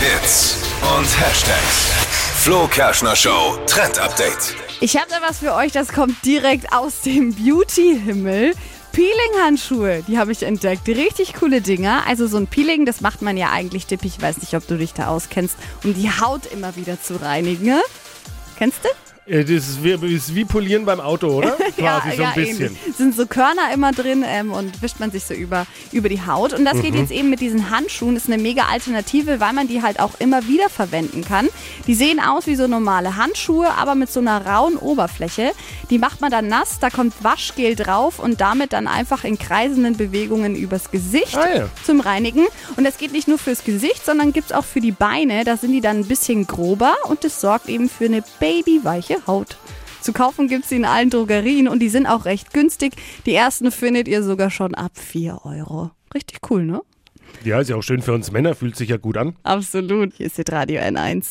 Hits und Hashtags. Flo Kerschner Show Trend Update. Ich habe da was für euch, das kommt direkt aus dem Beauty-Himmel. Peeling-Handschuhe, die habe ich entdeckt. Richtig coole Dinger. Also so ein Peeling, das macht man ja eigentlich tippig. Ich weiß nicht, ob du dich da auskennst, um die Haut immer wieder zu reinigen. ne? Kennst du? Äh, Das ist wie, ist wie Polieren beim Auto, oder? Quasi so ein bisschen. ähnlich. Sind so Körner immer drin ähm, und wischt man sich so über, über die Haut. Und das Mhm. geht jetzt eben mit diesen Handschuhen. Ist eine mega Alternative, weil man die halt auch immer wieder verwenden kann. Die sehen aus wie so normale Handschuhe, aber mit so einer rauen Oberfläche. Die macht man dann nass, da kommt Waschgel drauf und damit dann einfach in kreisenden Bewegungen übers Gesicht Ah, ja. zum Reinigen. Und das geht nicht nur fürs Gesicht, sondern gibt es auch für die Beine. Da sind die dann ein bisschen grober und das sorgt eben für eine babyweiche Haut. Zu kaufen gibt es sie in allen Drogerien und die sind auch recht günstig. Die ersten findet ihr sogar schon ab 4 Euro. Richtig cool, ne? Ja, ist ja auch schön für uns Männer, fühlt sich ja gut an. Absolut. Hier ist jetzt Radio N1.